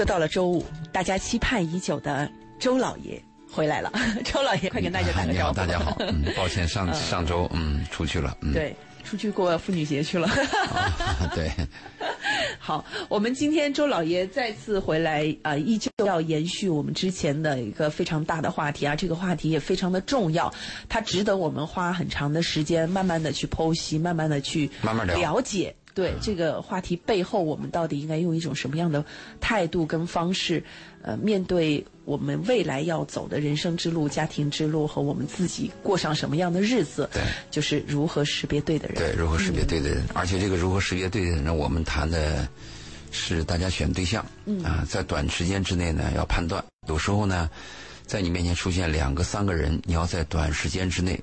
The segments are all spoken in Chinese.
又到了周五，大家期盼已久的周老爷回来了。周老爷，快跟大家打个，招呼。大家好。嗯，抱歉，上上周嗯出去了。嗯，对，出去过妇女节去了。啊 对，好，我们今天周老爷再次回来，呃，依旧要延续我们之前的一个非常大的话题啊，这个话题也非常的重要，它值得我们花很长的时间，慢慢的去剖析，慢慢的去慢慢聊了解。对这个话题背后，我们到底应该用一种什么样的态度跟方式，呃，面对我们未来要走的人生之路、家庭之路和我们自己过上什么样的日子？对，就是如何识别对的人。对，如何识别对的人？而且这个如何识别对的人呢？我们谈的是大家选对象，嗯啊，在短时间之内呢要判断。有时候呢，在你面前出现两个、三个人，你要在短时间之内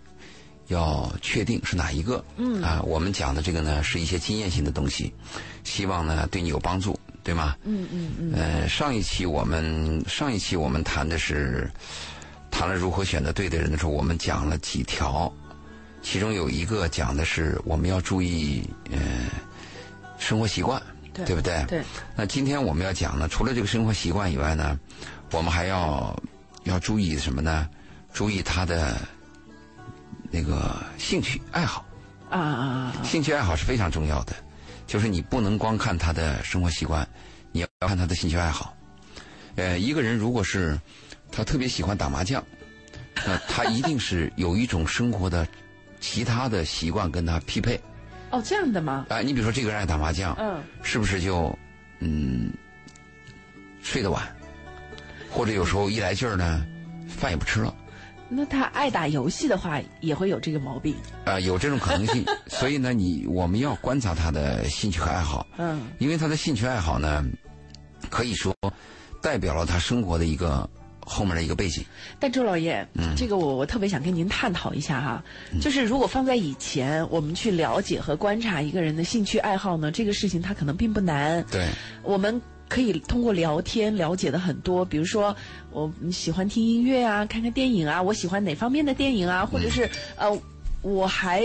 要确定是哪一个。嗯啊，我们讲的这个呢是一些经验性的东西，希望呢对你有帮助，对吗？嗯嗯嗯。呃，上一期我们上一期我们谈的是谈了如何选择对的人的时候，我们讲了几条，其中有一个讲的是我们要注意呃生活习惯，对不对？对。那今天我们要讲呢，除了这个生活习惯以外呢，我们还要要注意什么呢？注意他的那个兴趣爱好。啊啊啊！兴趣爱好是非常重要的，就是你不能光看他的生活习惯，你要看他的兴趣爱好。呃，一个人如果是他特别喜欢打麻将，那他一定是有一种生活的其他的习惯跟他匹配。哦，这样的吗？啊、你比如说这个人爱打麻将，嗯，是不是就嗯睡得晚，或者有时候一来劲儿呢，饭也不吃了。那他爱打游戏的话，也会有这个毛病。啊、有这种可能性，所以呢，你我们要观察他的兴趣和爱好，嗯，因为他的兴趣爱好呢，可以说代表了他生活的一个后面的一个背景。但周老爷，嗯这个我我特别想跟您探讨一下哈，就是如果放在以前，我们去了解和观察一个人的兴趣爱好呢，这个事情他可能并不难。对，我们可以通过聊天了解的很多，比如说我喜欢听音乐啊，看看电影啊，我喜欢哪方面的电影啊，或者是呃，我还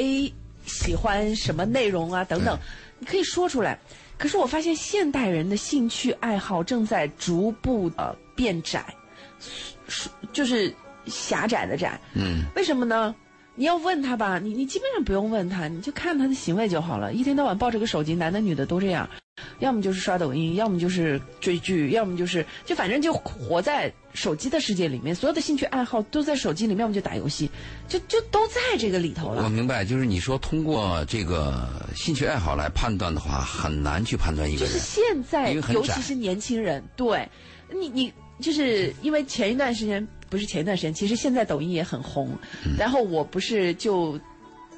喜欢什么内容啊等等，你可以说出来。可是我发现现代人的兴趣爱好正在逐步呃变窄，是就是狭窄的窄。嗯，为什么呢？你要问他吧，你你基本上不用问他，你就看他的行为就好了。一天到晚抱着个手机，男的女的都这样，要么就是刷抖音，要么就是追剧，要么就是就反正就活在手机的世界里面，所有的兴趣爱好都在手机里面，要么就打游戏，就就都在这个里头了。我明白，就是你说通过这个兴趣爱好来判断的话，很难去判断一个人。就是现在尤其是年轻人，对你，你就是因为前一段时间不是前一段时间，其实现在抖音也很红，嗯然后我不是就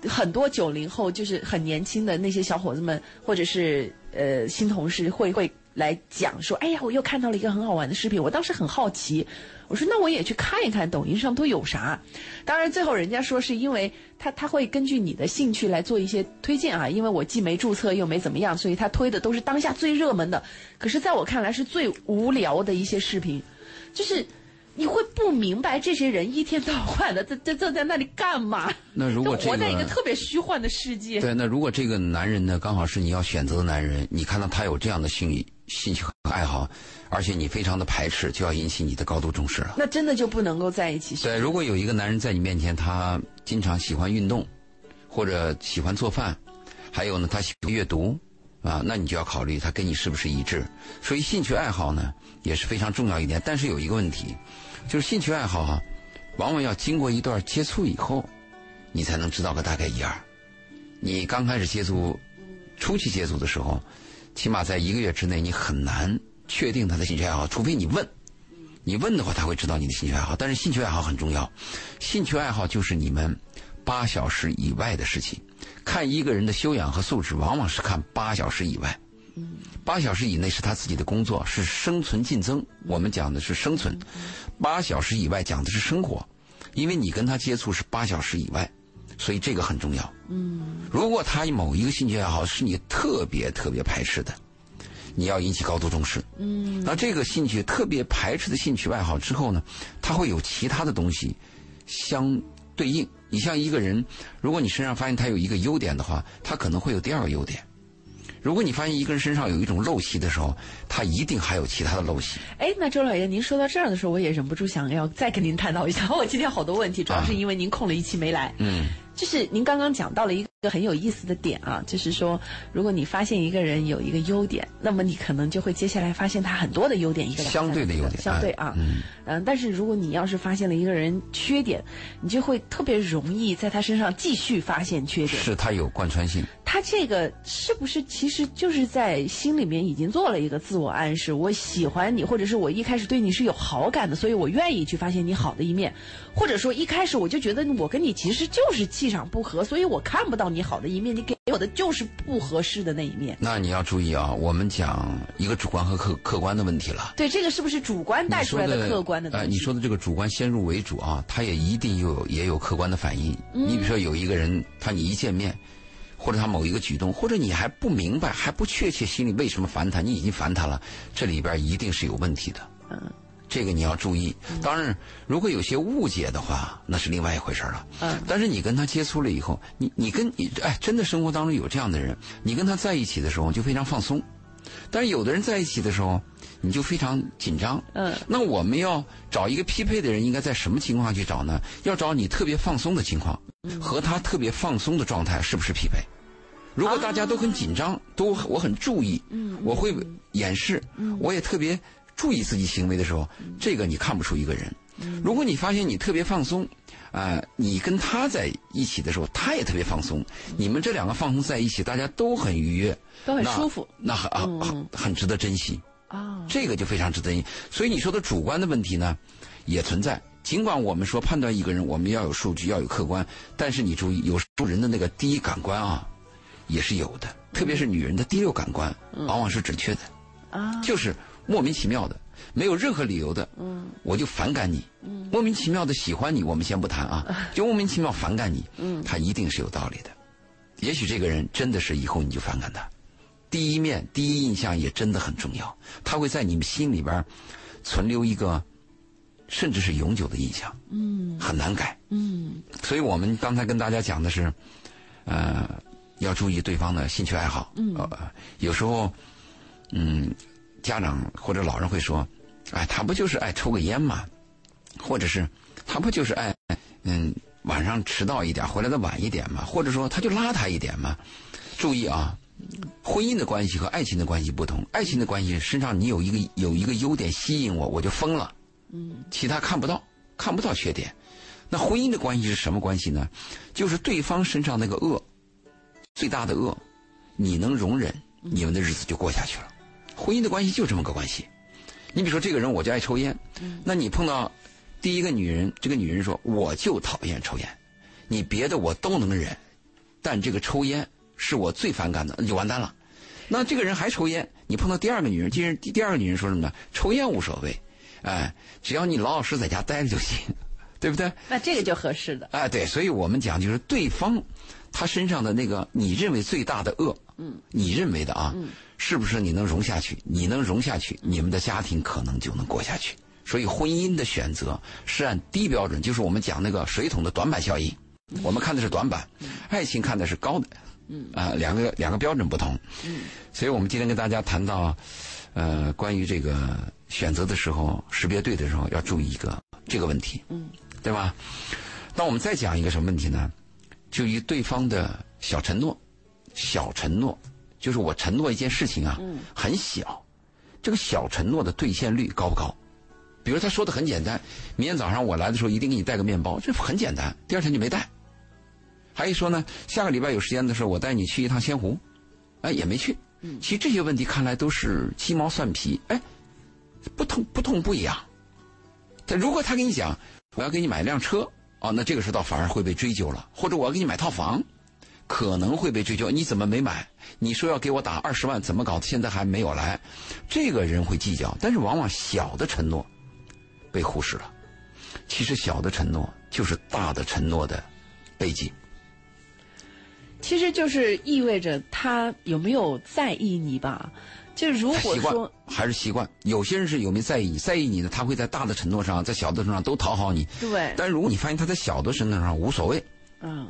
很多九零后，就是很年轻的那些小伙子们，或者是呃新同事会会来讲说，哎呀，我又看到了一个很好玩的视频，我当时很好奇，我说那我也去看一看抖音上都有啥。当然最后人家说是因为他他会根据你的兴趣来做一些推荐啊，因为我既没注册又没怎么样，所以他推的都是当下最热门的。可是在我看来是最无聊的一些视频，就是。你会不明白这些人一天到晚的 在在坐在那里干嘛？那如果这个活在一个个特别虚幻的世界。对，那如果这个男人呢，刚好是你要选择的男人，你看到他有这样的兴趣、兴趣和爱好，而且你非常的排斥，就要引起你的高度重视了。那真的就不能够在一起。对，如果有一个男人在你面前，他经常喜欢运动，或者喜欢做饭，还有呢，他喜欢阅读，啊，那你就要考虑他跟你是不是一致。所以兴趣爱好呢也是非常重要一点。但是有一个问题，就是兴趣爱好哈、往往要经过一段接触以后，你才能知道个大概一二。你刚开始接触、初期接触的时候，起码在一个月之内，你很难确定他的兴趣爱好，除非你问。你问的话，他会知道你的兴趣爱好。但是兴趣爱好很重要，兴趣爱好就是你们八小时以外的事情。看一个人的修养和素质，往往是看八小时以外。八小时以内是他自己的工作，是生存竞争。我们讲的是生存，八小时以外讲的是生活，因为你跟他接触是八小时以外，所以这个很重要。嗯，如果他某一个兴趣爱好是你特别特别排斥的，你要引起高度重视。嗯，那这个兴趣特别排斥的兴趣爱好之后呢，他会有其他的东西相对应。你像一个人，如果你身上发现他有一个优点的话，他可能会有第二个优点。如果你发现一个人身上有一种陋习的时候，他一定还有其他的陋习。哎，那周老爷，您说到这儿的时候，我也忍不住想要再跟您探讨一下。我今天好多问题，主要是因为您空了一期没来。嗯，就是您刚刚讲到了一个很有意思的点啊，就是说，如果你发现一个人有一个优点，那么你可能就会接下来发现他很多的优点，一个相对的优点，相对啊，嗯嗯，但是如果你要是发现了一个人缺点，你就会特别容易在他身上继续发现缺点。是他有贯穿性。他这个是不是其实就是在心里面已经做了一个自我暗示？我喜欢你，或者是我一开始对你是有好感的，所以我愿意去发现你好的一面，或者说一开始我就觉得我跟你其实就是气场不合，所以我看不到你好的一面，你给我的就是不合适的那一面。那你要注意啊，我们讲一个主观和客客观的问题了。对，这个是不是主观带出来的客观的东哎、西？你说的这个主观先入为主啊，他也一定有也有客观的反应。你比如说有一个人，他你一见面，或者他某一个举动，或者你还不明白，还不确切心里为什么烦他，你已经烦他了，这里边一定是有问题的。嗯，这个你要注意。当然，如果有些误解的话，那是另外一回事了。嗯但是你跟他接触了以后，你你跟你哎，真的生活当中有这样的人，你跟他在一起的时候就非常放松，但是有的人在一起的时候，你就非常紧张。嗯，那我们要找一个匹配的人，应该在什么情况下去找呢？要找你特别放松的情况，和他特别放松的状态是不是匹配？如果大家都很紧张，都我很注意，我会掩饰，我也特别注意自己行为的时候，这个你看不出一个人。如果你发现你特别放松，啊、你跟他在一起的时候，他也特别放松，你们这两个放松在一起，大家都很愉悦，都很舒服那很啊很很值得珍惜。啊。这个就非常值得珍惜。所以你说的主观的问题呢，也存在。尽管我们说判断一个人，我们要有数据，要有客观，但是你注意，有时候人的那个第一感官啊，也是有的。特别是女人的第六感官，往往是准确的，啊，就是莫名其妙的，没有任何理由的，嗯。我就反感你，莫名其妙的喜欢你，我们先不谈啊，就莫名其妙反感你，嗯。他一定是有道理的。也许这个人真的是以后你就反感他，第一面第一印象也真的很重要，他会在你们心里边存留一个甚至是永久的印象，嗯。很难改。嗯。所以我们刚才跟大家讲的是，呃，要注意对方的兴趣爱好。嗯呃，有时候，嗯，家长或者老人会说，哎，他不就是爱抽个烟嘛，或者是他不就是爱，嗯，晚上迟到一点，回来的晚一点嘛，或者说他就邋遢一点嘛。注意啊，婚姻的关系和爱情的关系不同，爱情的关系身上你有一个有一个优点吸引我，我就疯了。嗯其他看不到，看不到缺点。那婚姻的关系是什么关系呢？就是对方身上那个恶，最大的恶，你能容忍，你们的日子就过下去了。婚姻的关系就这么个关系。你比如说这个人我就爱抽烟，那你碰到第一个女人，这个女人说我就讨厌抽烟，你别的我都能忍，但这个抽烟是我最反感的，那就完蛋了。那这个人还抽烟，你碰到第二个女人，第二第第二个女人说什么呢？抽烟无所谓，哎，只要你老老实实在家待着就行，对不对？那这个就合适的。哎，对，所以我们讲就是对方他身上的那个你认为最大的恶，嗯，你认为的啊，嗯。是不是你能容下去？你能容下去，你们的家庭可能就能过下去。所以婚姻的选择是按低标准，就是我们讲那个水桶的短板效应，我们看的是短板，爱情看的是高的，嗯。啊、两个两个标准不同，嗯。所以我们今天跟大家谈到，呃，关于这个选择的时候，识别对的时候要注意一个这个问题，嗯。对吧？那我们再讲一个什么问题呢？就以对方的小承诺，小承诺，就是我承诺一件事情啊，嗯很小，这个小承诺的兑现率高不高？比如他说的很简单，明天早上我来的时候一定给你带个面包，这很简单，第二天就没带。还一说呢，下个礼拜有时间的时候我带你去一趟仙湖，哎，也没去。嗯其实这些问题看来都是鸡毛蒜皮，哎，不痛不痛不痒。但如果他跟你讲，我要给你买辆车，哦，那这个时候倒反而会被追究了。或者我要给你买套房，可能会被追究。你怎么没买？你说要给我打二十万，怎么搞？现在还没有来，这个人会计较。但是往往小的承诺被忽视了。其实小的承诺就是大的承诺的背景。其实就是意味着他有没有在意你吧。就如果说，还是习惯。有些人是有没有在意你，在意你的，他会在大的承诺上，在小的承诺上都讨好你。对，但如果你发现他在小的承诺上无所谓，嗯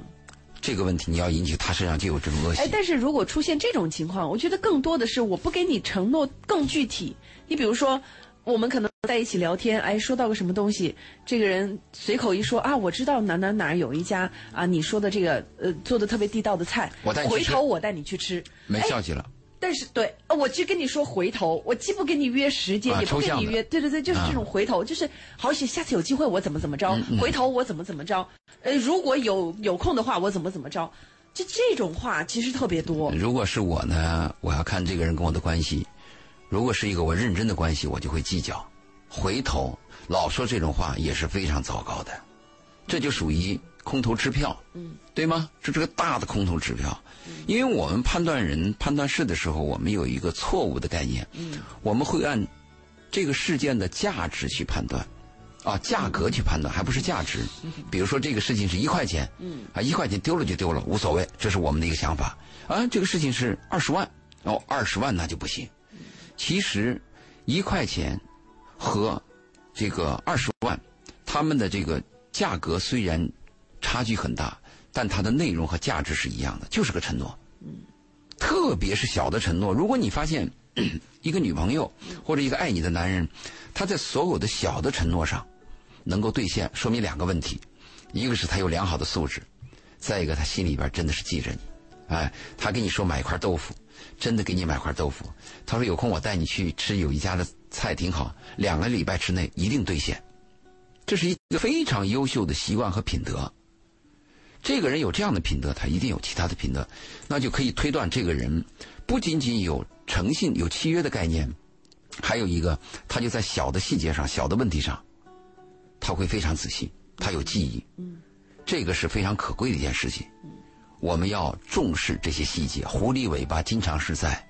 这个问题你要引起他身上就有这种恶习哎，。但是如果出现这种情况，我觉得更多的是我不给你承诺更具体。你比如说，我们可能在一起聊天，哎，说到个什么东西，这个人随口一说啊，我知道哪哪哪儿有一家啊，你说的这个呃做的特别地道的菜，我带你回头我带你去吃。没哎消息了，但是对，呃我就跟你说回头，我既不跟你约时间，啊也不跟你约，对对对，就是这种回头，就是好写，下次有机会我怎么怎么着，嗯回头我怎么怎么着，呃，如果有有空的话我怎么怎么着，就这种话其实特别多。如果是我呢，我要看这个人跟我的关系。如果是一个我认真的关系，我就会计较。回头老说这种话也是非常糟糕的，这就属于空头支票，嗯，对吗？这是个大的空头支票，因为我们判断人、判断事的时候，我们有一个错误的概念，嗯，我们会按这个事件的价值去判断，啊，价格去判断，还不是价值。比如说这个事情是一块钱，嗯，啊，一块钱丢了就丢了，无所谓，这是我们的一个想法。啊，这个事情是二十万，哦，二十万那就不行。其实一块钱和这个二十万，他们的这个价格虽然差距很大，但它的内容和价值是一样的，就是个承诺。嗯特别是小的承诺，如果你发现一个女朋友或者一个爱你的男人，他在所有的小的承诺上能够兑现，说明两个问题：一个是他有良好的素质，再一个他心里边真的是记着你。哎，他跟你说买一块豆腐，真的给你买块豆腐。他说有空我带你去吃有一家的菜挺好，两个礼拜之内一定兑现。这是一个非常优秀的习惯和品德。这个人有这样的品德，他一定有其他的品德，那就可以推断这个人不仅仅有诚信、有契约的概念，还有一个，他就在小的细节上、小的问题上，他会非常仔细，他有记忆。嗯，这个是非常可贵的一件事情。我们要重视这些细节。狐狸尾巴经常是在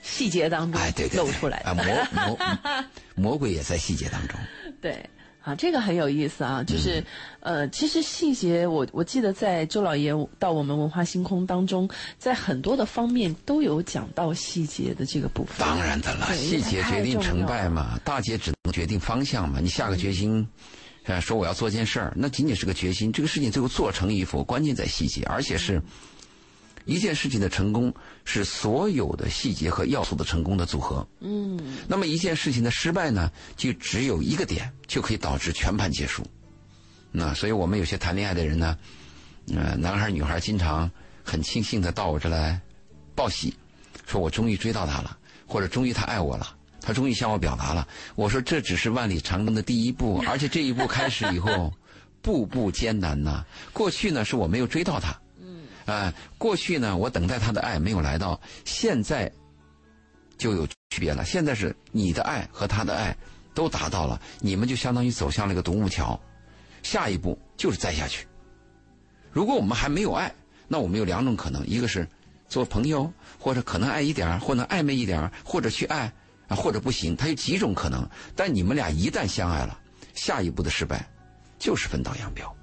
细节当中哎，对对对露出来的。啊，魔魔魔鬼也在细节当中。对啊，这个很有意思啊，就是、嗯呃，其实细节我我记得在周老爷到我们文化星空当中，在很多的方面都有讲到细节的这个部分。当然的了，细节决定成败。嘛，大节只能决定方向嘛。你下个决心，呃，说我要做件事儿，那仅仅是个决心，这个事情最后做成与否，关键在细节，而且是一件事情的成功是所有的细节和要素的成功的组合。嗯，那么一件事情的失败呢，就只有一个点，就可以导致全盘结束。那所以我们有些谈恋爱的人呢，呃，男孩女孩经常很庆幸的到我这来报喜，说我终于追到他了，或者终于他爱我了，他终于向我表达了。我说这只是万里长征的第一步，而且这一步开始以后，步步艰难呐、过去呢是我没有追到他，嗯，啊、过去呢我等待他的爱没有来到，现在就有区别了。现在是你的爱和他的爱都达到了，你们就相当于走向了一个独木桥，下一步就是再下去。如果我们还没有爱，那我们有两种可能，一个是做朋友，或者可能爱一点，或者暧昧一点，或者去爱啊，或者不行，它有几种可能。但你们俩一旦相爱了，下一步的失败就是分道扬镳。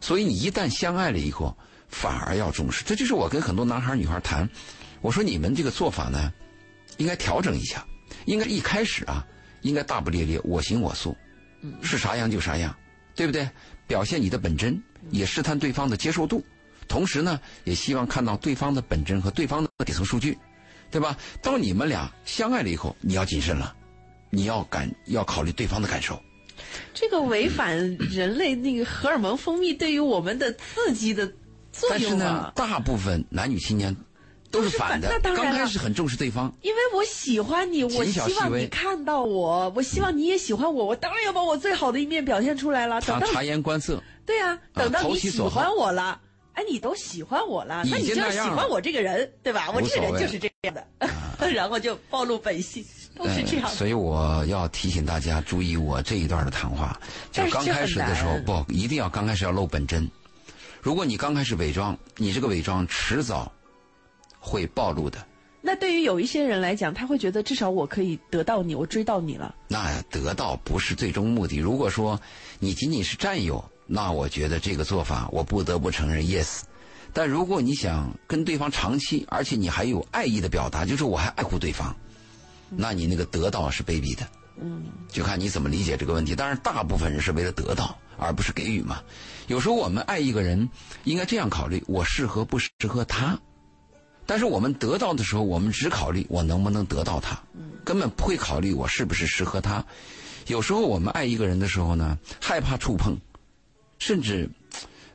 所以你一旦相爱了以后，反而要重视。这就是我跟很多男孩女孩谈，我说你们这个做法呢，应该调整一下，应该一开始啊，应该大不咧咧，我行我素，是啥样就啥样，对不对？表现你的本真，也试探对方的接受度，同时呢，也希望看到对方的本真和对方的底层数据，对吧？当你们俩相爱了以后，你要谨慎了，你要感要考虑对方的感受。这个违反人类那个荷尔蒙分泌对于我们的刺激的作但是呢。大部分男女青年都是反的反那，当然开始很重视对方，因为我喜欢你，我希望你看到我，我希望你也喜欢我，我当然要把我最好的一面表现出来了。等到察言观色，对啊，等到你喜欢我了，哎，你都喜欢我了，那你就要喜欢我这个人，对吧？我这个人就是这样的，然后就暴露本性，都是这样所以我要提醒大家注意我这一段的谈话，就刚开始的时候不一定要刚开始要露本真。如果你刚开始伪装，你这个伪装迟早会暴露的。那对于有一些人来讲，他会觉得至少我可以得到你，我追到你了。那得到不是最终目的。如果说你仅仅是占有，那我觉得这个做法我不得不承认 yes。但如果你想跟对方长期，而且你还有爱意的表达，就是我还爱护对方，那你那个得到是卑鄙的。嗯，就看你怎么理解这个问题。当然，大部分人是为了得到而不是给予嘛。有时候我们爱一个人，应该这样考虑：我适合不适合他？但是我们得到的时候，我们只考虑我能不能得到他，根本不会考虑我是不是适合他。有时候我们爱一个人的时候呢，害怕触碰，甚至，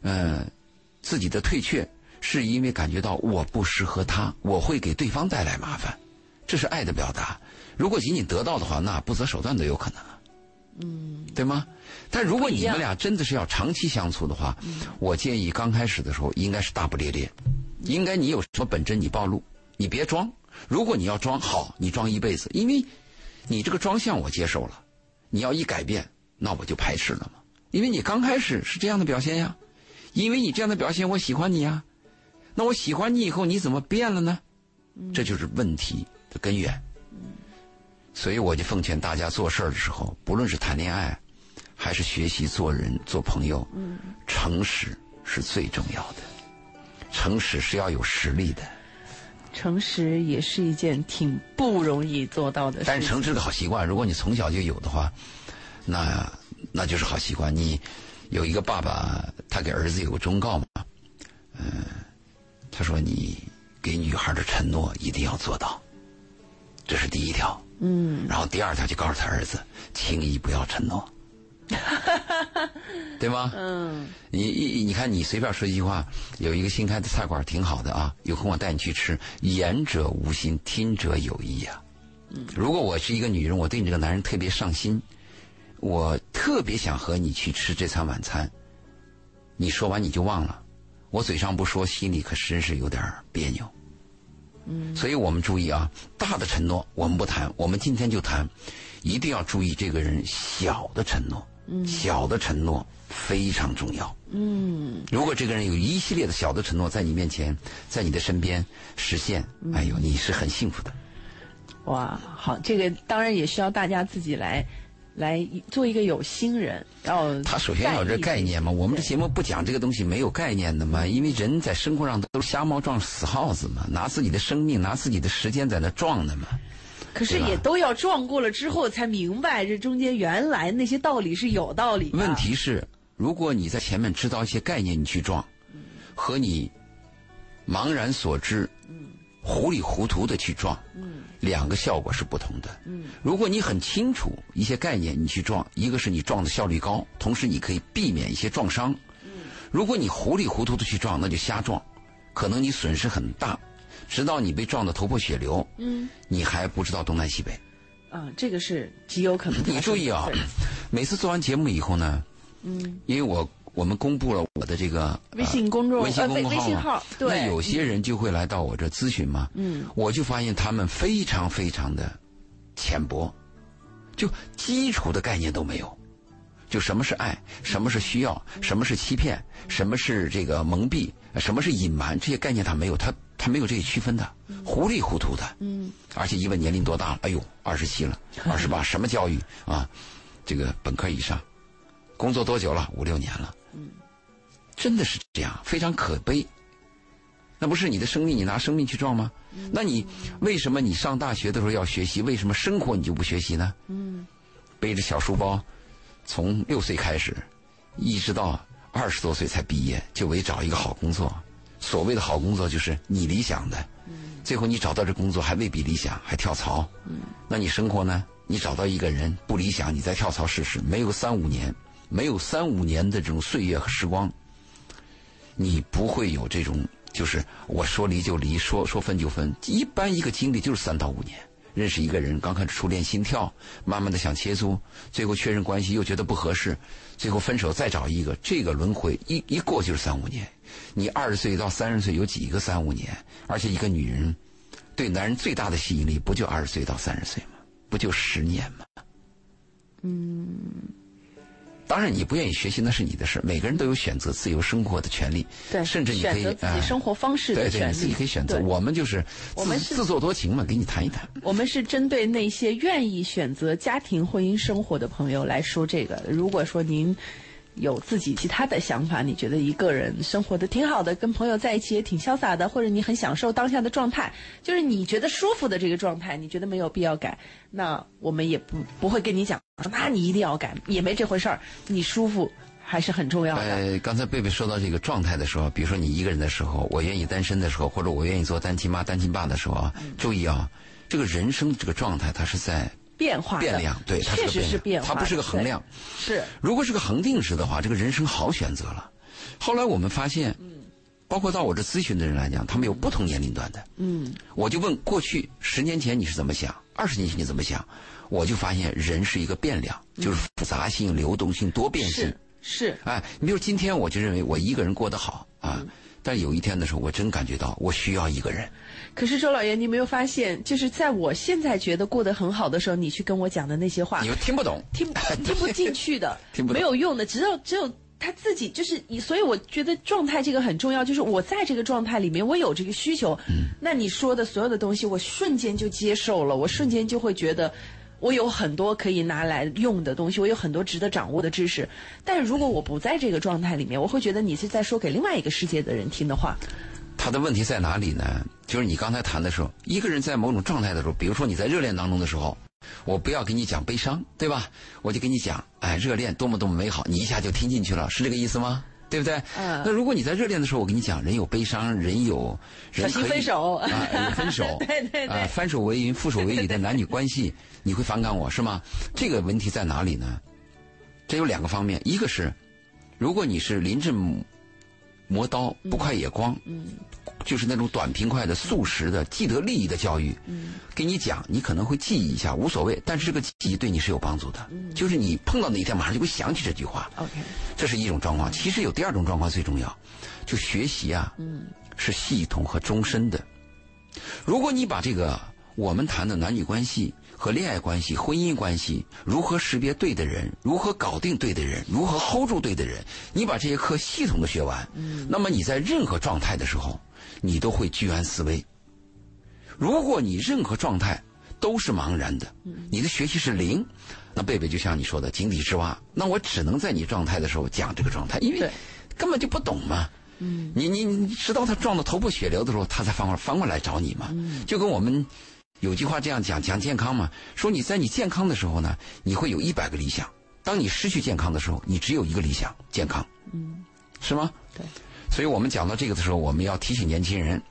呃，自己的退却，是因为感觉到我不适合他，我会给对方带来麻烦，这是爱的表达。如果仅仅得到的话，那不择手段都有可能啊，嗯，对吗？但如果你们俩真的是要长期相处的话，我建议刚开始的时候应该是大不咧咧，应该你有什么本真你暴露，你别装。如果你要装好，你装一辈子，因为你这个装相我接受了。你要一改变，那我就排斥了嘛。因为你刚开始是这样的表现呀，因为你这样的表现，我喜欢你呀。那我喜欢你以后，你怎么变了呢？这就是问题的根源。所以我就奉劝大家做事儿的时候，不论是谈恋爱，还是学习做人、做朋友，诚实是最重要的。诚实是要有实力的。诚实也是一件挺不容易做到的。但是诚实的好习惯，如果你从小就有的话，那那就是好习惯。你有一个爸爸，他给儿子有个忠告嘛，嗯，他说你给女孩的承诺一定要做到，这是第一条。嗯。然后第二条就告诉他儿子，轻易不要承诺。对吗？嗯，你你你看，你随便说一句话，有一个新开的菜馆挺好的啊，有空我带你去吃。言者无心，听者有意呀。嗯，如果我是一个女人，我对你这个男人特别上心，我特别想和你去吃这餐晚餐。你说完你就忘了，我嘴上不说，心里可真是有点别扭。嗯，所以我们注意啊，大的承诺我们不谈，我们今天就谈，一定要注意这个人小的承诺。小的承诺非常重要。嗯，如果这个人有一系列的小的承诺在你面前，在你的身边实现，哎呦，你是很幸福的。哇，好，这个当然也需要大家自己来来做一个有心人。然后他首先要有这概念嘛，我们这节目不讲这个东西没有概念的嘛，因为人在生活上都是瞎猫撞死耗子嘛，拿自己的生命、拿自己的时间在那撞的嘛。可是也都要撞过了之后才明白，这中间原来那些道理是有道理。问题是，如果你在前面知道一些概念，你去撞，和你茫然所知、糊里糊涂的去撞，两个效果是不同的。嗯如果你很清楚一些概念，你去撞，一个是你撞的效率高，同时你可以避免一些撞伤。嗯如果你糊里糊涂的去撞，那就瞎撞，可能你损失很大。直到你被撞得头破血流，嗯，你还不知道东南西北，啊，这个是极有可能。你注意啊，每次做完节目以后呢，嗯，因为我我们公布了我的这个微信公众微信公众号对，那有些人就会来到我这咨询嘛，嗯，我就发现他们非常非常的浅薄，就基础的概念都没有，就什么是爱，什么是需要，什么是欺骗，什么是这个蒙蔽，什么是隐瞒，这些概念他没有，他。他没有这些区分的，糊里糊涂的。嗯，而且一问年龄多大了？哎呦，二十七了，二十八，什么教育啊？这个本科以上，工作多久了？五六年了。嗯，真的是这样，非常可悲。那不是你的生命，你拿生命去撞吗？那你为什么你上大学的时候要学习？为什么生活你就不学习呢？嗯，背着小书包，从六岁开始，一直到二十多岁才毕业，就为找一个好工作。所谓的好工作就是你理想的，最后你找到这工作还未必理想，还跳槽。嗯那你生活呢？你找到一个人不理想，你再跳槽试试，没有三五年，没有三五年的这种岁月和时光，你不会有这种就是我说离就离，说说分就分。一般一个经历就是三到五年。认识一个人，刚开始初恋心跳，慢慢的想切磋，最后确认关系又觉得不合适，最后分手再找一个，这个轮回一一过就是三五年。你二十岁到三十岁有几个三五年？而且一个女人对男人最大的吸引力不就二十岁到三十岁吗？不就十年吗？嗯。当然，你不愿意学习那是你的事。每个人都有选择自由生活的权利，对，甚至你可以自己生活方式的权利，自己可以选择。我们就是我们自作多情嘛，给你谈一谈。我们是针对那些愿意选择家庭婚姻生活的朋友来说这个。如果说您。有自己其他的想法，你觉得一个人生活的挺好的，跟朋友在一起也挺潇洒的，或者你很享受当下的状态，就是你觉得舒服的这个状态，你觉得没有必要改，那我们也不不会跟你讲说，那你一定要改，也没这回事儿，你舒服还是很重要的。呃，刚才贝贝说到这个状态的时候，比如说你一个人的时候，我愿意单身的时候，或者我愿意做单亲妈、单亲爸的时候啊，注意啊，这个人生这个状态它是在变化变量，对，它是确实是变化，它不是个衡量。是，如果是个恒定式的话，这个人生好选择了。后来我们发现，嗯包括到我这咨询的人来讲，他们有不同年龄段的。嗯，我就问过去十年前你是怎么想，二十年前你怎么想，我就发现人是一个变量，就是复杂性、流动性、多变性。是是，哎，你比如今天我就认为我一个人过得好啊，但有一天的时候，我真感觉到我需要一个人。可是周老爷，你没有发现，就是在我现在觉得过得很好的时候，你去跟我讲的那些话你，又听不懂，听听不进去的，听不懂没有用的，只有只有他自己，就是你，所以我觉得状态这个很重要，就是我在这个状态里面，我有这个需求，嗯那你说的所有的东西，我瞬间就接受了，我瞬间就会觉得。我有很多可以拿来用的东西，我有很多值得掌握的知识。但是如果我不在这个状态里面，我会觉得你是在说给另外一个世界的人听的话。他的问题在哪里呢？就是你刚才谈的时候，一个人在某种状态的时候，比如说你在热恋当中的时候，我不要给你讲悲伤，对吧？我就给你讲，哎，热恋多么多么美好，你一下就听进去了，是这个意思吗？对不对？嗯那如果你在热恋的时候，我跟你讲，人有悲伤，人有人小心可以分手啊，有分手，对对对啊，翻手为云，覆手为雨的男女关系，你会反感我是吗？这个问题在哪里呢？这有两个方面，一个是，如果你是临阵磨刀，不快也光，嗯，就是那种短平快的、速食的、既得利益的教育，嗯，给你讲，你可能会记忆一下，无所谓，但是这个记忆对你是有帮助的，嗯，就是你碰到哪一天，马上就会想起这句话，OK，这是一种状况。其实有第二种状况最重要，就学习啊，嗯，是系统和终身的。如果你把这个我们谈的男女关系和恋爱关系、婚姻关系，如何识别对的人，如何搞定对的人，如何 hold 住对的人，你把这些课系统的学完，嗯，那么你在任何状态的时候，你都会居安思危。如果你任何状态都是茫然的，你的学习是零，那贝贝就像你说的井底之蛙，那我只能在你状态的时候讲这个状态，因为根本就不懂嘛。嗯，你你你直到他撞得头破血流的时候，他才翻过翻过来找你嘛。嗯，就跟我们有句话这样讲讲健康嘛，说你在你健康的时候呢，你会有一百个理想；当你失去健康的时候，你只有一个理想健康。嗯，是吗？对。所以我们讲到这个的时候，我们要提醒年轻人，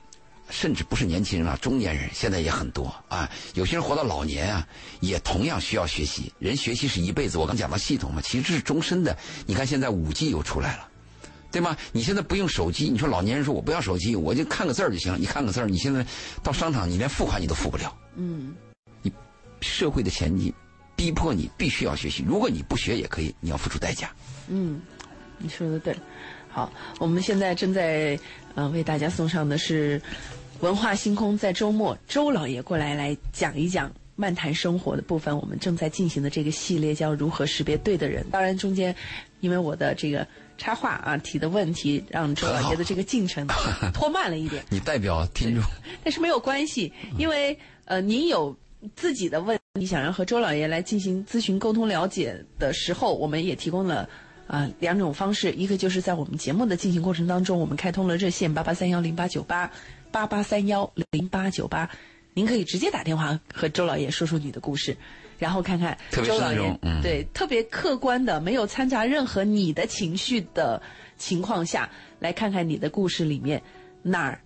甚至不是年轻人了，中年人现在也很多啊。有些人活到老年啊，也同样需要学习。人学习是一辈子，我刚讲到系统嘛，其实是终身的。你看现在五 G 又出来了。对吗？你现在不用手机，你说老年人说我不要手机，我就看个字儿就行了。你看个字儿，你现在到商场，你连付款你都付不了。嗯，你社会的前进逼迫你必须要学习，如果你不学也可以，你要付出代价。嗯，你说的对。好，我们现在正在呃为大家送上的是文化星空，在周末周老爷过来来讲一讲漫谈生活的部分。我们正在进行的这个系列叫如何识别对的人。当然中间因为我的这个插话啊提的问题，让周老爷的这个进程 拖慢了一点。你代表听众，但是没有关系，因为呃，您有自己的问题想要和周老爷来进行咨询、沟通、了解的时候，我们也提供了啊、呃两种方式，一个就是在我们节目的进行过程当中，我们开通了热线八八三幺零八九八八八三幺零八九八，您可以直接打电话和周老爷说说你的故事。然后看看周老爷嗯对特别客观的，没有掺杂任何你的情绪的情况下，来看看你的故事里面哪儿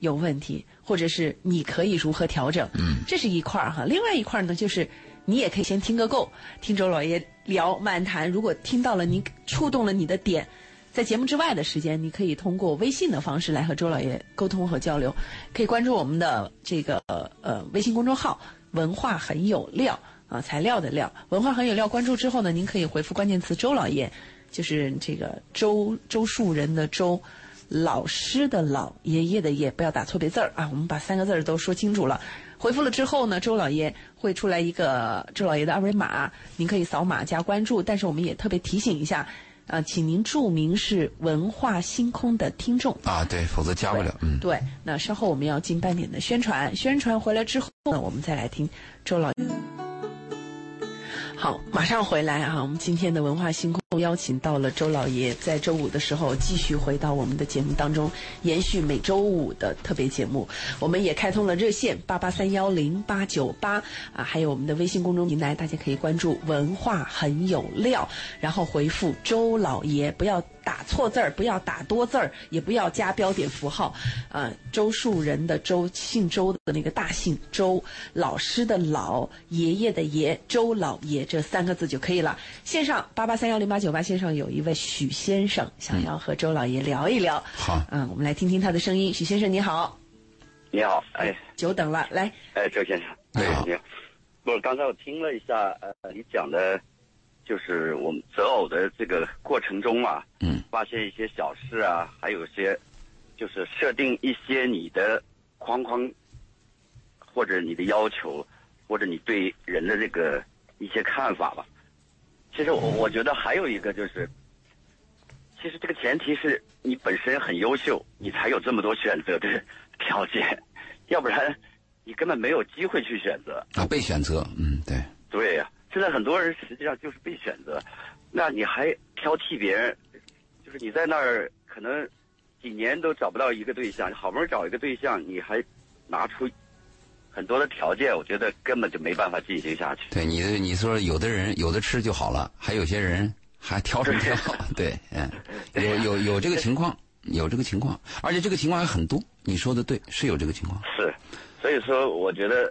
有问题，或者是你可以如何调整。嗯，这是一块儿哈。另外一块儿呢，就是你也可以先听个够，听周老爷聊漫谈。如果听到了你触动了你的点，在节目之外的时间，你可以通过微信的方式来和周老爷沟通和交流。可以关注我们的这个呃微信公众号“文化很有料”啊，材料的料，文化很有料。关注之后呢，您可以回复关键词“周老爷”，就是这个周周树人的周。老师的老，爷爷的爷，不要打错别字儿啊！我们把三个字儿都说清楚了。回复了之后呢，周老爷会出来一个周老爷的二维码，您可以扫码加关注。但是我们也特别提醒一下，啊，请您注明是文化星空的听众。啊，对，否则加不了。嗯，对，那稍后我们要进半点的宣传，宣传回来之后呢，我们再来听周老。好，马上回来啊！我们今天的文化星空邀请到了周老爷，在周五的时候继续回到我们的节目当中，延续每周五的特别节目。我们也开通了热线八八三幺零八九八啊，还有我们的微信公众平台，大家可以关注“文化很有料”，然后回复“周老爷”，不要打错字儿，不要打多字儿，也不要加标点符号。呃，周树人的周，姓周的那个大姓周，老师的老，爷爷的爷，周老爷这三个字就可以了。线上八八三幺零八。九八线上有一位许先生，想要和周老爷聊一聊。好，嗯，我们来听听他的声音。许先生，你好。你好，哎，久等了，来。哎，周先生，你好。不是，刚才我听了一下，呃，你讲的，就是我们择偶的这个过程中啊，嗯，发现一些小事啊，还有些，就是设定一些你的框框，或者你的要求，或者你对人的这个一些看法吧。其实我我觉得还有一个就是，其实这个前提是你本身很优秀，你才有这么多选择的条件，要不然你根本没有机会去选择啊。被选择，嗯，对。现在很多人实际上就是被选择，那你还挑剔别人，就是你在那儿可能几年都找不到一个对象，好不容易找一个对象，你还拿出。很多的条件，我觉得根本就没办法进行下去。对你的，你说有的人有的吃就好了，还有些人还挑什么挑？对，嗯，有 有有这个情况，有这个情况，而且这个情况还很多。你说的对，是有这个情况。是，所以说，我觉得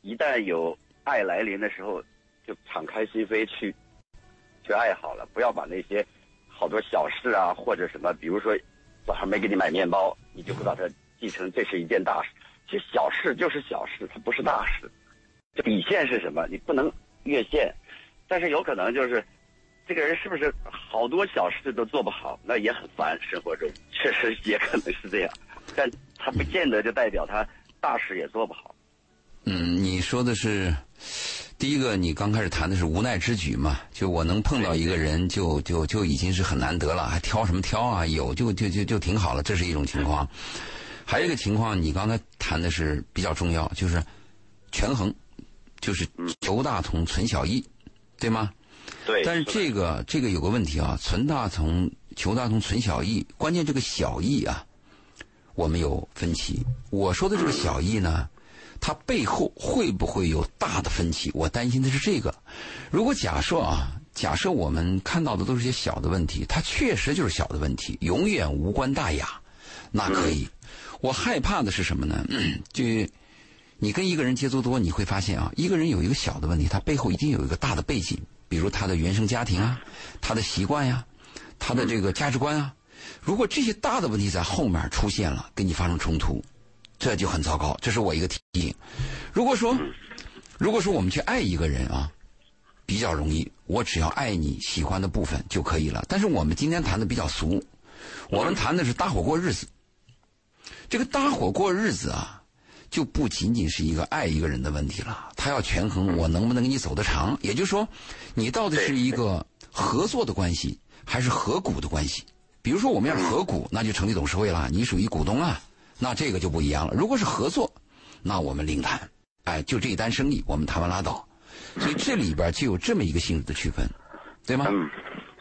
一旦有爱来临的时候，就敞开心扉去去爱好了，不要把那些好多小事啊，或者什么，比如说早上没给你买面包，你就不把它记成这是一件大事。其实小事就是小事，它不是大事。这底线是什么？你不能越线。但是有可能就是，这个人是不是好多小事都做不好？那也很烦。生活中确实也可能是这样，但他不见得就代表他大事也做不好。嗯，你说的是第一个，你刚开始谈的是无奈之举嘛？就我能碰到一个人，就就就已经是很难得了，还挑什么挑啊？有就就就就挺好了，这是一种情况。还有一个情况，你刚才谈的是比较重要，就是权衡，就是求大同存小异，对吗？对。但是这个这个有个问题啊，存大同求大同存小异，关键这个小异啊，我们有分歧。我说的这个小异呢，它背后会不会有大的分歧？我担心的是这个。如果假设啊，假设我们看到的都是些小的问题，它确实就是小的问题，永远无关大雅，那可以。我害怕的是什么呢？就你跟一个人接触多，你会发现啊，一个人有一个小的问题，他背后一定有一个大的背景，比如他的原生家庭啊，他的习惯呀，他的这个价值观啊。如果这些大的问题在后面出现了，跟你发生冲突，这就很糟糕。这是我一个提醒。如果说，如果说我们去爱一个人啊，比较容易，我只要爱你喜欢的部分就可以了。但是我们今天谈的比较俗，我们谈的是搭伙过日子。这个搭伙过日子啊，就不仅仅是一个爱一个人的问题了，他要权衡我能不能跟你走得长。也就是说，你到底是一个合作的关系，还是合股的关系？比如说，我们要是合股，那就成立董事会了，你属于股东啊，那这个就不一样了。如果是合作，那我们另谈。哎，就这一单生意，我们谈完拉倒。所以这里边就有这么一个性质的区分，对吗？嗯，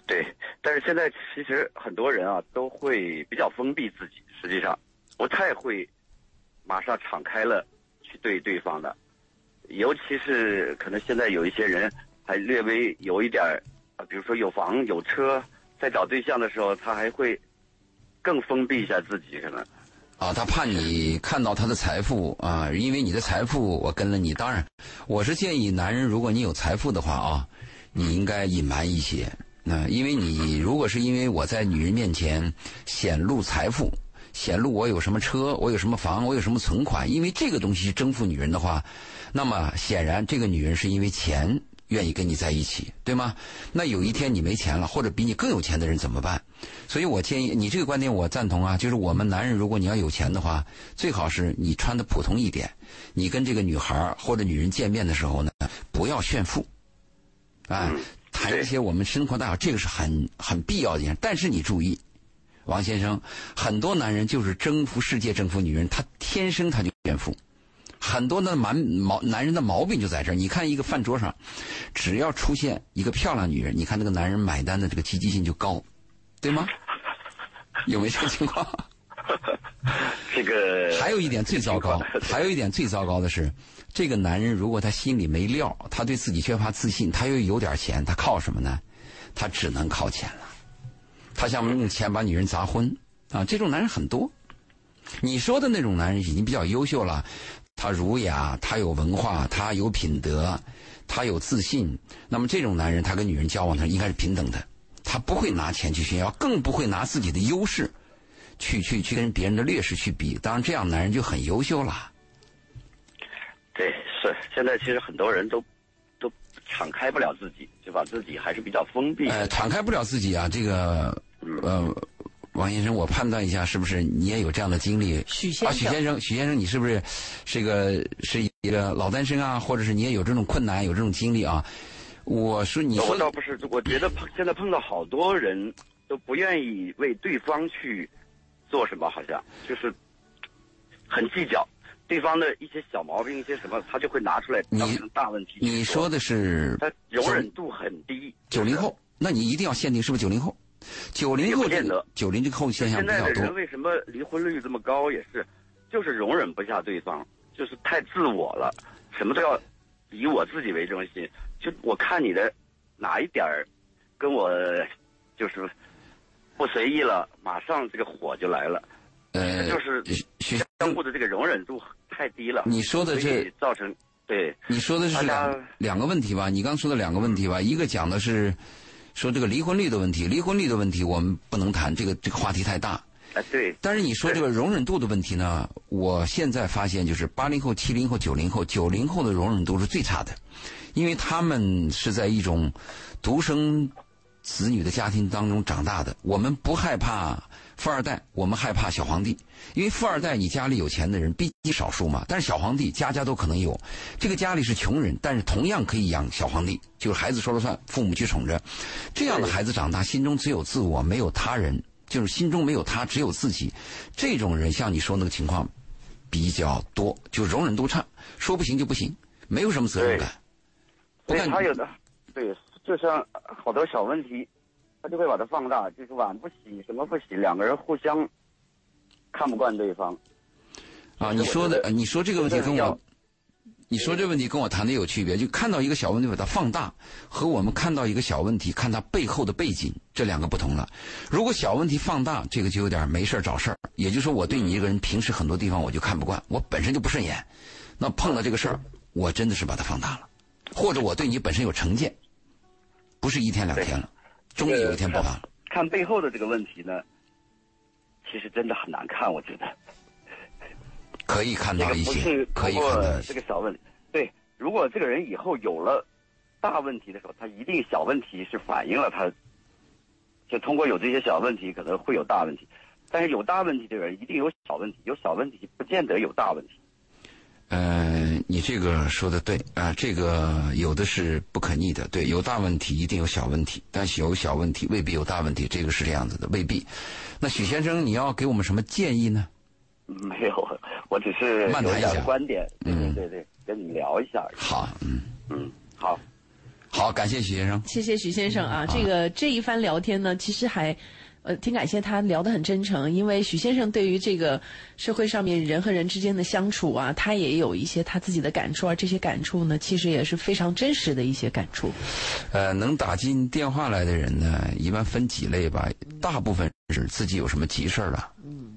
对。但是现在其实很多人啊，都会比较封闭自己，实际上。不太会马上敞开了去对对方的，尤其是可能现在有一些人还略微有一点儿啊，比如说有房有车，在找对象的时候，他还会更封闭一下自己，可能啊，他怕你看到他的财富啊，因为你的财富我跟了你。当然，我是建议男人，如果你有财富的话啊，你应该隐瞒一些。那因为你如果是因为我在女人面前显露财富。显露我有什么车，我有什么房，我有什么存款。因为这个东西是征服女人的话，那么显然这个女人是因为钱愿意跟你在一起，对吗？那有一天你没钱了，或者比你更有钱的人怎么办？所以我建议你这个观点我赞同啊，就是我们男人如果你要有钱的话，最好是你穿的普通一点。你跟这个女孩或者女人见面的时候呢，不要炫富，啊，谈一些我们生活大小，这个是很很必要的。但是你注意。王先生，很多男人就是征服世界、征服女人，他天生他就炫富，很多的蛮毛男人的毛病就在这儿。你看一个饭桌上，只要出现一个漂亮女人，你看那个男人买单的这个积极性就高，对吗？有没有这个情况？这个 还有一点最糟糕，还有一点最糟糕的是，这个男人如果他心里没料，他对自己缺乏自信，他又有点钱，他靠什么呢？他只能靠钱了。他想用钱把女人砸昏啊！这种男人很多。你说的那种男人已经比较优秀了，他儒雅，他有文化，他有品德，他有自信。那么这种男人，他跟女人交往，他应该是平等的。他不会拿钱去炫耀，更不会拿自己的优势去去去跟别人的劣势去比。当然，这样男人就很优秀了。对，是现在其实很多人都都敞开不了自己，就把自己还是比较封闭。呃，敞开不了自己啊，这个呃。王先生，我判断一下，是不是你也有这样的经历？许先生，啊，许先生，许先生，你是不是是一个是一个老单身啊？或者是你也有这种困难，有这种经历啊？我说，你说，我倒不是，我觉得碰现在碰到好多人都不愿意为对方去做什么，好像就是很计较对方的一些小毛病，一些什么，他就会拿出来当成大问题。你说的是他容忍度很低。九零后，那你一定要限定是不是九零后？九零后，九零后现象比较多。现在的人为什么离婚率这么高？也是，就是容忍不下对方，就是太自我了，什么都要以我自己为中心。就我看你的哪一点儿跟我就是不随意了，马上这个火就来了。呃，就是相互的这个容忍度太低了。你说的这造成对？你说的是两两个问题吧？你刚说的两个问题吧？一个讲的是。说这个离婚率的问题，离婚率的问题我们不能谈，这个这个话题太大。啊，对。但是你说这个容忍度的问题呢？我现在发现就是八零后、七零后、九零后，九零后的容忍度是最差的，因为他们是在一种独生子女的家庭当中长大的。我们不害怕。富二代，我们害怕小皇帝，因为富二代你家里有钱的人毕竟少数嘛。但是小皇帝家家都可能有，这个家里是穷人，但是同样可以养小皇帝，就是孩子说了算，父母去宠着。这样的孩子长大，心中只有自我，没有他人，就是心中没有他，只有自己。这种人像你说那个情况比较多，就容忍度差，说不行就不行，没有什么责任感。对，他有的，对，就像好多小问题。他就会把它放大，就是碗不洗，什么不洗，两个人互相看不惯对方。啊，你说的，你说这个问题跟我，你说这个问题跟我谈的有区别。就看到一个小问题把它放大，和我们看到一个小问题看它背后的背景，这两个不同了。如果小问题放大，这个就有点没事找事儿。也就是说，我对你一个人平时很多地方我就看不惯，我本身就不顺眼，那碰到这个事儿，我真的是把它放大了，或者我对你本身有成见，不是一天两天了。终于有一天爆发了。看背后的这个问题呢，其实真的很难看，我觉得。可以看到一些，可以看到这个小问题。对，如果这个人以后有了大问题的时候，他一定小问题是反映了他，就通过有这些小问题，可能会有大问题。但是有大问题的人一定有小问题，有小问题不见得有大问题。嗯，你这个说的对啊，这个有的是不可逆的，对，有大问题一定有小问题，但是有小问题未必有大问题，这个是这样子的，未必。那许先生，你要给我们什么建议呢？没有，我只是漫谈一下观点，嗯，对对，跟你聊一下。好，嗯嗯，好，好，感谢许先生，谢谢许先生啊，这个这一番聊天呢，其实还。呃，挺感谢他聊得很真诚，因为许先生对于这个社会上面人和人之间的相处啊，他也有一些他自己的感触，而这些感触呢，其实也是非常真实的一些感触。呃，能打进电话来的人呢，一般分几类吧，大部分是自己有什么急事儿了，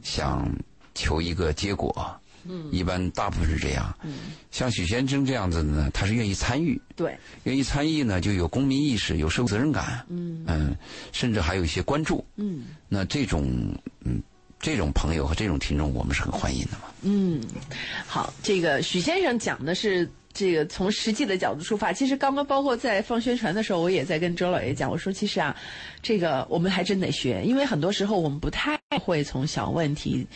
想求一个结果。嗯，一般大部分是这样。嗯，像许先生这样子的呢，他是愿意参与。对，愿意参与呢，就有公民意识，有社会责任感。嗯嗯，甚至还有一些关注。嗯，那这种嗯这种朋友和这种听众，我们是很欢迎的嘛。嗯，好，这个许先生讲的是这个从实际的角度出发。其实刚刚包括在放宣传的时候，我也在跟周老爷讲，我说其实啊，这个我们还真得学，因为很多时候我们不太会从小问题。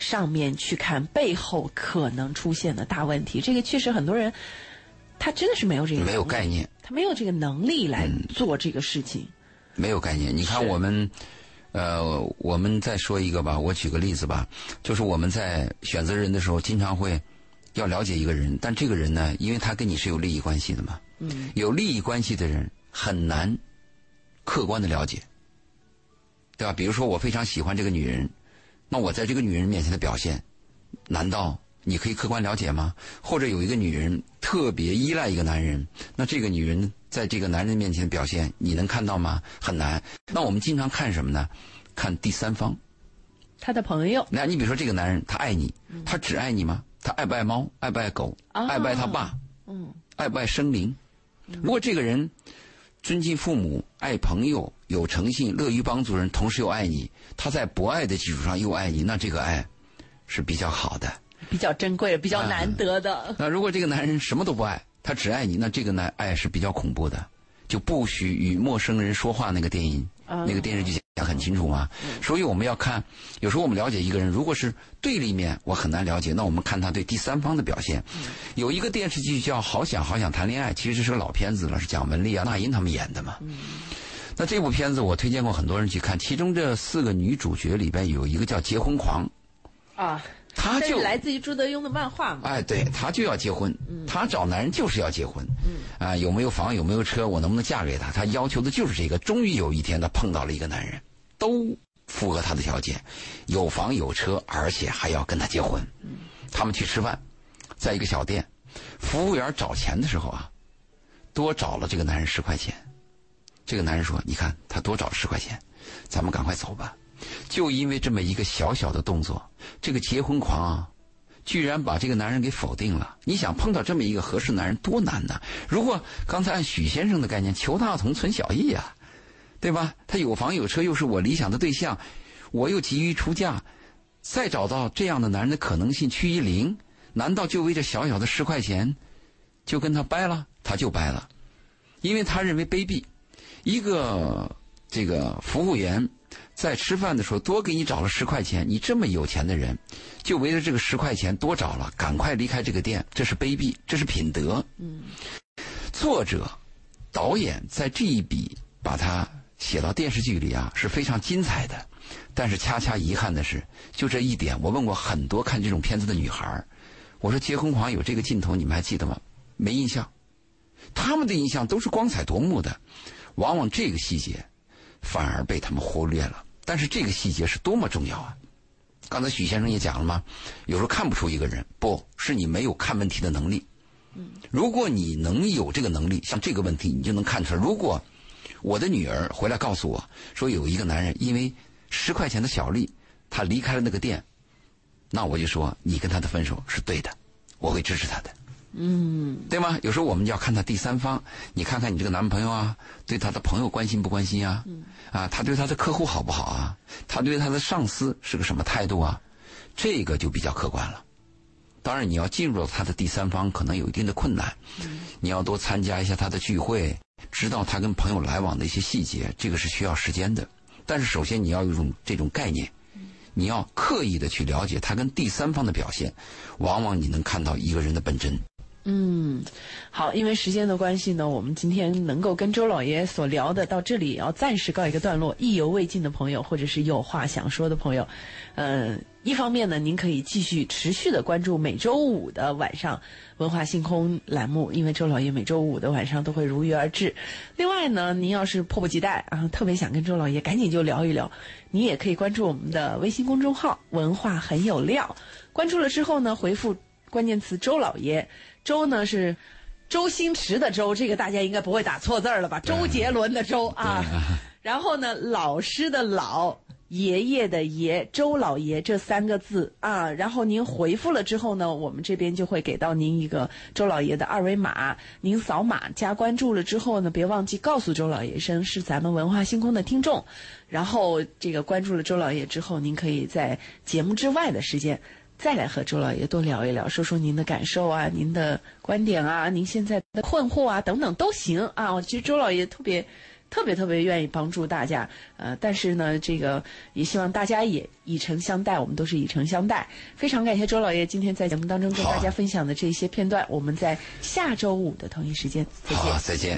上面去看背后可能出现的大问题，这个确实很多人，他真的是没有这个没有概念，他没有这个能力来做这个事情，没有概念。你看我们，呃，我们再说一个吧，我举个例子吧，就是我们在选择人的时候，经常会要了解一个人，但这个人呢，因为他跟你是有利益关系的嘛，嗯，有利益关系的人很难客观的了解，对吧？比如说我非常喜欢这个女人，那我在这个女人面前的表现，难道你可以客观了解吗？或者有一个女人特别依赖一个男人，那这个女人在这个男人面前的表现，你能看到吗？很难。那我们经常看什么呢？看第三方。他的朋友，那你比如说这个男人，他爱你，他只爱你吗？他爱不爱猫？爱不爱狗？啊爱不爱他爸？嗯，爱不爱生灵？如果这个人尊敬父母、爱朋友、有诚信、乐于帮助人，同时又爱你，他在博爱的基础上又爱你，那这个爱是比较好的。比较珍贵、比较难得的。那如果这个男人什么都不爱，他只爱你，那这个男爱是比较恐怖的。就不许与陌生人说话那个电影，啊那个电视剧讲很清楚嘛。所以我们要看，有时候我们了解一个人，如果是对立面，我很难了解，那我们看他对第三方的表现。有一个电视剧叫《好想好想谈恋爱》，其实是个老片子了，是蒋雯丽啊、那英他们演的嘛。那这部片子我推荐过很多人去看，其中这四个女主角里边有一个叫结婚狂，啊，她就来自于朱德庸的漫画嘛？哎，对他就要结婚，他找男人就是要结婚，啊，有没有房，有没有车，我能不能嫁给他？他要求的就是这个。终于有一天，他碰到了一个男人，都符合他的条件，有房有车，而且还要跟他结婚。他们去吃饭，在一个小店，服务员找钱的时候啊，多找了这个男人十块钱。这个男人说：“你看，他多找了十块钱，咱们赶快走吧。”就因为这么一个小小的动作，这个结婚狂啊，居然把这个男人给否定了。你想碰到这么一个合适男人多难呐！如果刚才按许先生的概念，求大同存小异呀、对吧？他有房有车，又是我理想的对象，我又急于出嫁，再找到这样的男人的可能性趋于零。难道就为这小小的十块钱，就跟他掰了？他就掰了，因为他认为卑鄙。一个这个服务员在吃饭的时候多给你找了十块钱，你这么有钱的人，就为了这个十块钱多找了，赶快离开这个店，这是卑鄙，这是品德。嗯，作者、导演在这一笔把它写到电视剧里啊，是非常精彩的。但是恰恰遗憾的是，就这一点，我问过很多看这种片子的女孩儿我说《结婚狂》有这个镜头，你们还记得吗？没印象。他们的印象都是光彩夺目的，往往这个细节反而被他们忽略了。但是这个细节是多么重要啊！刚才许先生也讲了嘛，有时候看不出一个人，不是你没有看问题的能力。如果你能有这个能力，像这个问题，你就能看出来。如果我的女儿回来告诉我说有一个男人因为十块钱的小利，他离开了那个店，那我就说你跟他的分手是对的，我会支持他的。嗯，对吗？有时候我们就要看他第三方，你看看你这个男朋友啊，对他的朋友关心不关心啊？啊，他对他的客户好不好啊？他对他的上司是个什么态度啊？这个就比较客观了。当然，你要进入到他的第三方，可能有一定的困难。你要多参加一下他的聚会，知道他跟朋友来往的一些细节，这个是需要时间的。但是，首先你要有一种这种概念，你要刻意的去了解他跟第三方的表现，往往你能看到一个人的本真。嗯，好，因为时间的关系呢，我们今天能够跟周老爷所聊的到这里，要暂时告一个段落。意犹未尽的朋友，或者是有话想说的朋友，嗯、一方面呢，您可以继续持续的关注每周五的晚上文化星空栏目，因为周老爷每周五的晚上都会如约而至。另外呢，您要是迫不及待啊，特别想跟周老爷赶紧就聊一聊，你也可以关注我们的微信公众号“文化很有料”。关注了之后呢，回复关键词“周老爷”，周呢是周星驰的周，这个大家应该不会打错字儿了吧？周杰伦的周啊。然后呢，老师的老。爷爷的爷，周老爷这三个字啊，然后您回复了之后呢，我们这边就会给到您一个周老爷的二维码，您扫码加关注了之后呢，别忘记告诉周老爷一声是咱们文化星空的听众，然后这个关注了周老爷之后，您可以在节目之外的时间再来和周老爷多聊一聊，说说您的感受啊，您的观点啊，您现在的困惑啊等等都行啊。我其实周老爷特别。特别特别愿意帮助大家，呃，但是呢，这个也希望大家也以诚相待，我们都是以诚相待。非常感谢周老爷今天在节目当中跟大家分享的这些片段，我们在下周五的同一时间再见。好，再见。